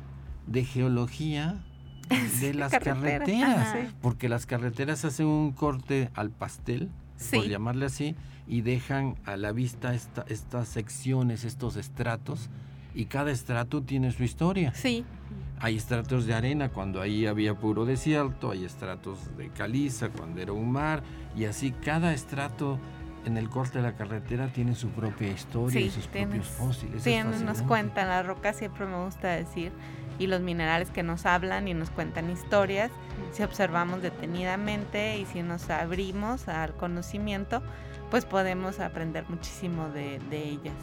de geología [LAUGHS] de las carreteras, porque las carreteras hacen un corte al pastel, por llamarle así, y dejan a la vista estas secciones, estos estratos, y cada estrato tiene su historia. Sí. Hay estratos de arena cuando ahí había puro desierto, hay estratos de caliza cuando era un mar, y así cada estrato en el corte de la carretera tiene su propia historia y sus propios fósiles. Sí, nos cuentan, la roca siempre me gusta decir y los minerales que nos hablan y nos cuentan historias, si observamos detenidamente y si nos abrimos al conocimiento, pues podemos aprender muchísimo de, ellas.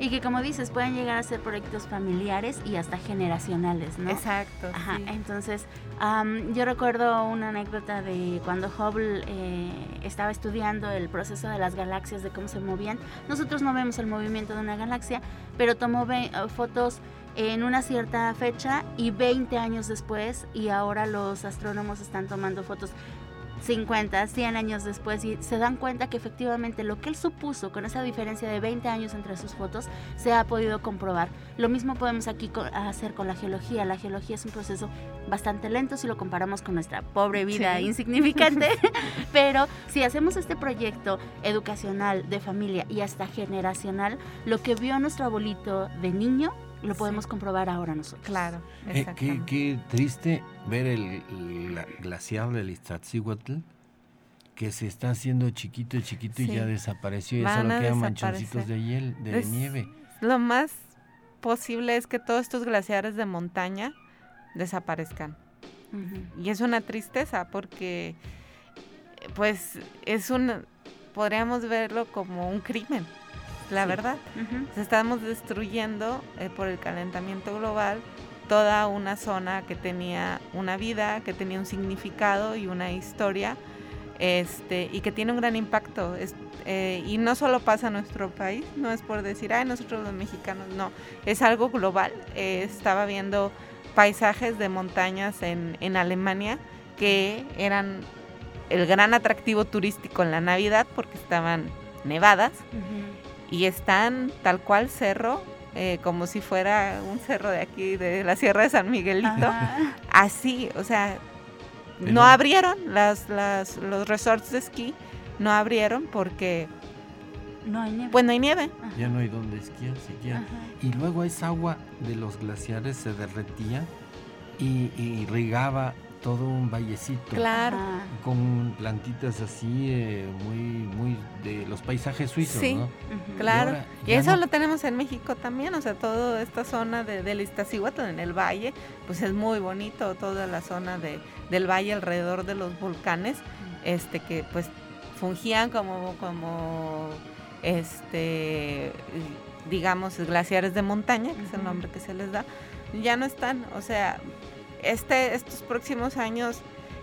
y que como dices pueden llegar a ser proyectos familiares y hasta generacionales, ¿no? Exacto. Ajá, sí. entonces am, yo recuerdo una anécdota de cuando Hubble eh, estaba estudiando el proceso de las galaxias, de cómo se movían. Nosotros no vemos el movimiento de una galaxia, pero tomó eh, fotos en una cierta fecha y 20 años después y ahora los astrónomos están tomando fotos 50, 100 años después y se dan cuenta que efectivamente lo que él supuso con esa diferencia de 20 años entre sus fotos se ha podido comprobar. Lo mismo podemos aquí hacer con la geología. La geología es un proceso bastante lento si lo comparamos con nuestra pobre vida Sí. insignificante, [LAUGHS] pero si hacemos este proyecto educacional de familia y hasta generacional, lo que vio nuestro abuelito de niño lo Sí. podemos comprobar ahora nosotros. Claro, Eh, qué, triste ver el, la- glaciar del Iztaccíhuatl que se está haciendo chiquito, chiquito y ya desapareció y Van solo quedan manchoncitos de, hiel, de Es- nieve. Lo más posible es que todos estos glaciares de montaña desaparezcan. Y es una tristeza porque, pues, es un, podríamos verlo como un crimen, la Sí. verdad. Pues Estamos destruyendo eh, por el calentamiento global toda una zona que tenía una vida, que tenía un significado y una historia, este, y que tiene un gran impacto. Es- eh, y no solo pasa en nuestro país, no es por decir, ay, nosotros los mexicanos, no, es algo global. Eh, estaba viendo paisajes de montañas en, en Alemania que eran el gran atractivo turístico en la Navidad porque estaban nevadas. Y están tal cual cerro, eh, como si fuera un cerro de aquí, de la Sierra de San Miguelito. Ajá. Así, o sea, Pero- no abrieron las, las, los resorts de esquí, no abrieron porque, No hay nieve. pues no hay nieve. Ajá. Ya no hay donde esquiar siquiera. Ajá. Y luego esa agua de los glaciares se derretía y, y irrigaba todo un vallecito. Claro. Con plantitas así, eh, muy, muy de los paisajes suizos, Sí. ¿no? Ujú. Claro, ahora y eso no. lo tenemos en México también, o sea, toda esta zona de, del Iztaccíhuatl en el valle, pues es muy bonito, toda la zona de, del valle alrededor de los volcanes, este que pues fungían como, como este digamos glaciares de montaña, que es el nombre que se les da, ya no están, o sea, este, estos próximos años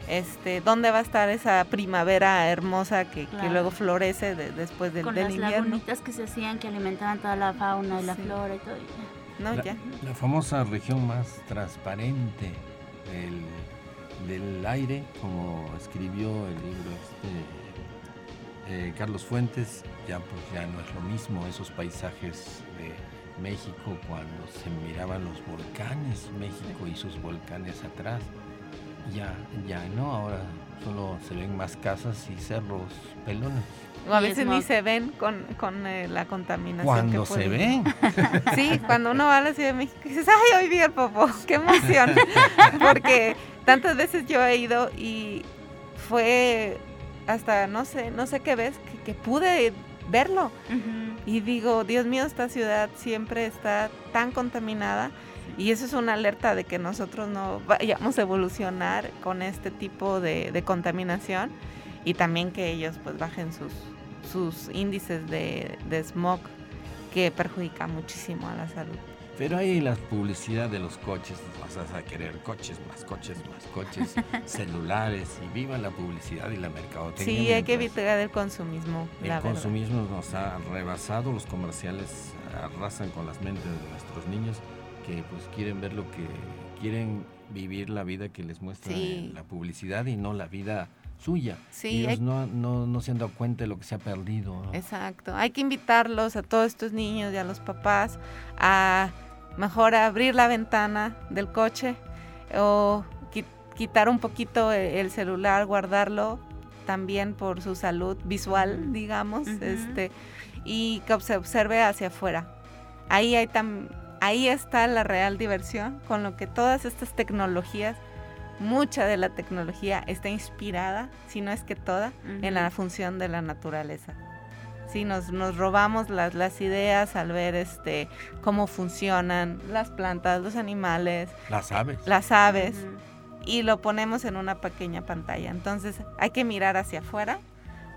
este, ¿dónde va a estar esa primavera hermosa que, que Claro. luego florece de- después del, Con del las invierno? lagunitas que se hacían que alimentaban toda la fauna y la Sí. flora y todo. y ya. No, la, ya. la famosa región más transparente del, del aire, como escribió el libro este, eh, Carlos Fuentes, ya pues ya no es lo mismo esos paisajes de México cuando se miraban los volcanes, México y sus volcanes atrás. Ya, ya no, ahora solo se ven más casas y cerros pelones. O a veces ni se ven con, con eh, la contaminación. Cuando que se ven. [LAUGHS] Sí, cuando uno va a la Ciudad de México y dices, ay, hoy vi el popó, [LAUGHS] qué emoción. [LAUGHS] Porque tantas veces yo he ido y fue hasta, no sé, no sé qué ves, que, que pude verlo. Ujú. Y digo, Dios mío, esta ciudad siempre está tan contaminada. Y eso es una alerta de que nosotros no vayamos a evolucionar con este tipo de, contaminación y también que ellos pues bajen sus, sus índices de smog que perjudica muchísimo a la salud. Pero hay la publicidad de los coches, vas a querer coches, más coches, más coches, [LAUGHS] celulares, y viva la publicidad y la mercadotecnia. Sí, hay que evitar el consumismo, El la verdad. consumismo nos ha rebasado, los comerciales arrasan con las mentes de nuestros niños que pues quieren ver lo que quieren vivir la vida que les muestra Sí. la publicidad y no la vida suya. Sí, Ellos hay- no, no, no se han dado cuenta de lo que se ha perdido. ¿no? Exacto. Hay que invitarlos a todos estos niños y a los papás a mejor abrir la ventana del coche o qui- quitar un poquito e- el celular, guardarlo también por su salud visual, digamos, este y que se observe hacia afuera. Ahí hay tam- ahí está la real diversión con lo que todas estas tecnologías mucha de la tecnología está inspirada, si no es que toda, en la función de la naturaleza. Sí, nos, nos robamos las, las ideas al ver este cómo funcionan las plantas, los animales, Las aves. las aves y lo ponemos en una pequeña pantalla. Entonces hay que mirar hacia afuera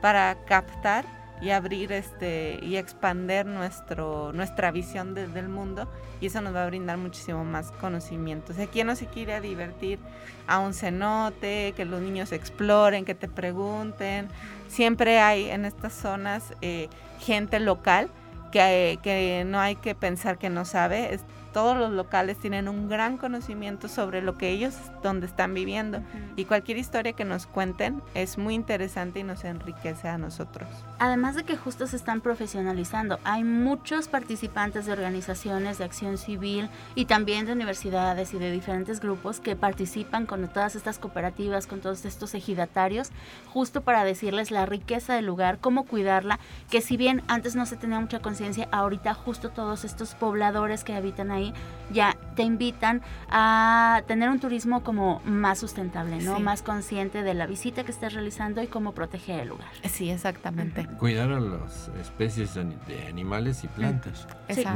para captar y abrir este y expander nuestro nuestra visión del mundo y eso nos va a brindar muchísimo más conocimiento. O ¿quién no se quiere divertir a un cenote, que los niños exploren, que te pregunten? Siempre hay en estas zonas eh, gente local que, que, no hay que pensar que no sabe, todos los locales tienen un gran conocimiento sobre lo que ellos donde están viviendo y cualquier historia que nos cuenten es muy interesante y nos enriquece a nosotros. Además de que justo se están profesionalizando, hay muchos participantes de organizaciones de acción civil y también de universidades y de diferentes grupos que participan con todas estas cooperativas, con todos estos ejidatarios, justo para decirles la riqueza del lugar, cómo cuidarla, que si bien antes no se tenía mucha conciencia, ahorita justo todos estos pobladores que habitan ahí ya te invitan a tener un turismo como más sustentable, ¿no? Más consciente de la visita que estás realizando y cómo proteger el lugar. Sí, exactamente. Cuidar a las especies de animales y plantas.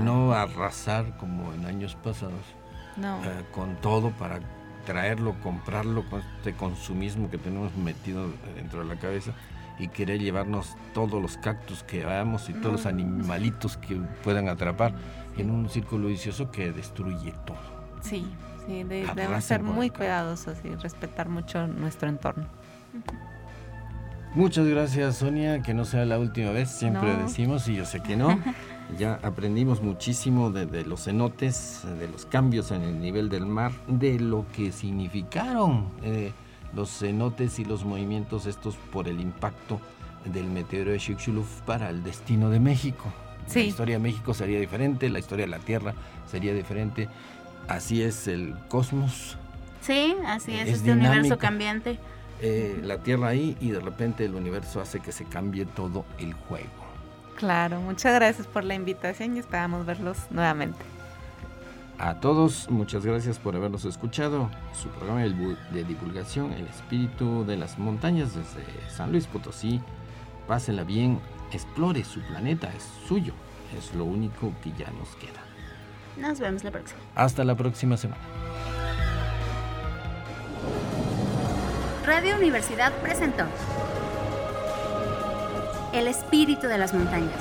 No arrasar como en años pasados. Eh, con todo para traerlo, comprarlo con este consumismo que tenemos metido dentro de la cabeza y querer llevarnos todos los cactus que veamos y todos los animalitos que puedan atrapar en un círculo vicioso que destruye todo. Sí, sí, debemos ser muy cuidadosos y respetar mucho nuestro entorno. Muchas gracias Sonia, que no sea la última vez, siempre decimos y yo sé que no. [LAUGHS] ya aprendimos muchísimo de, los cenotes, de los cambios en el nivel del mar, de lo que significaron eh, los cenotes y los movimientos estos por el impacto del meteoro de Chicxulub para el destino de México. La historia de México sería diferente, la historia de la Tierra sería diferente. Así es el cosmos. Sí, así es, este universo cambiante. Eh, la Tierra ahí y de repente el universo hace que se cambie todo el juego. Claro, muchas gracias por la invitación y esperamos verlos nuevamente. A todos, muchas gracias por habernos escuchado. Su programa de divulgación, El Espíritu de las Montañas desde San Luis Potosí. Pásenla bien, explore su planeta, es suyo. Es lo único que ya nos queda. Nos vemos la próxima. Hasta la próxima semana. Radio Universidad presentó El espíritu de las montañas.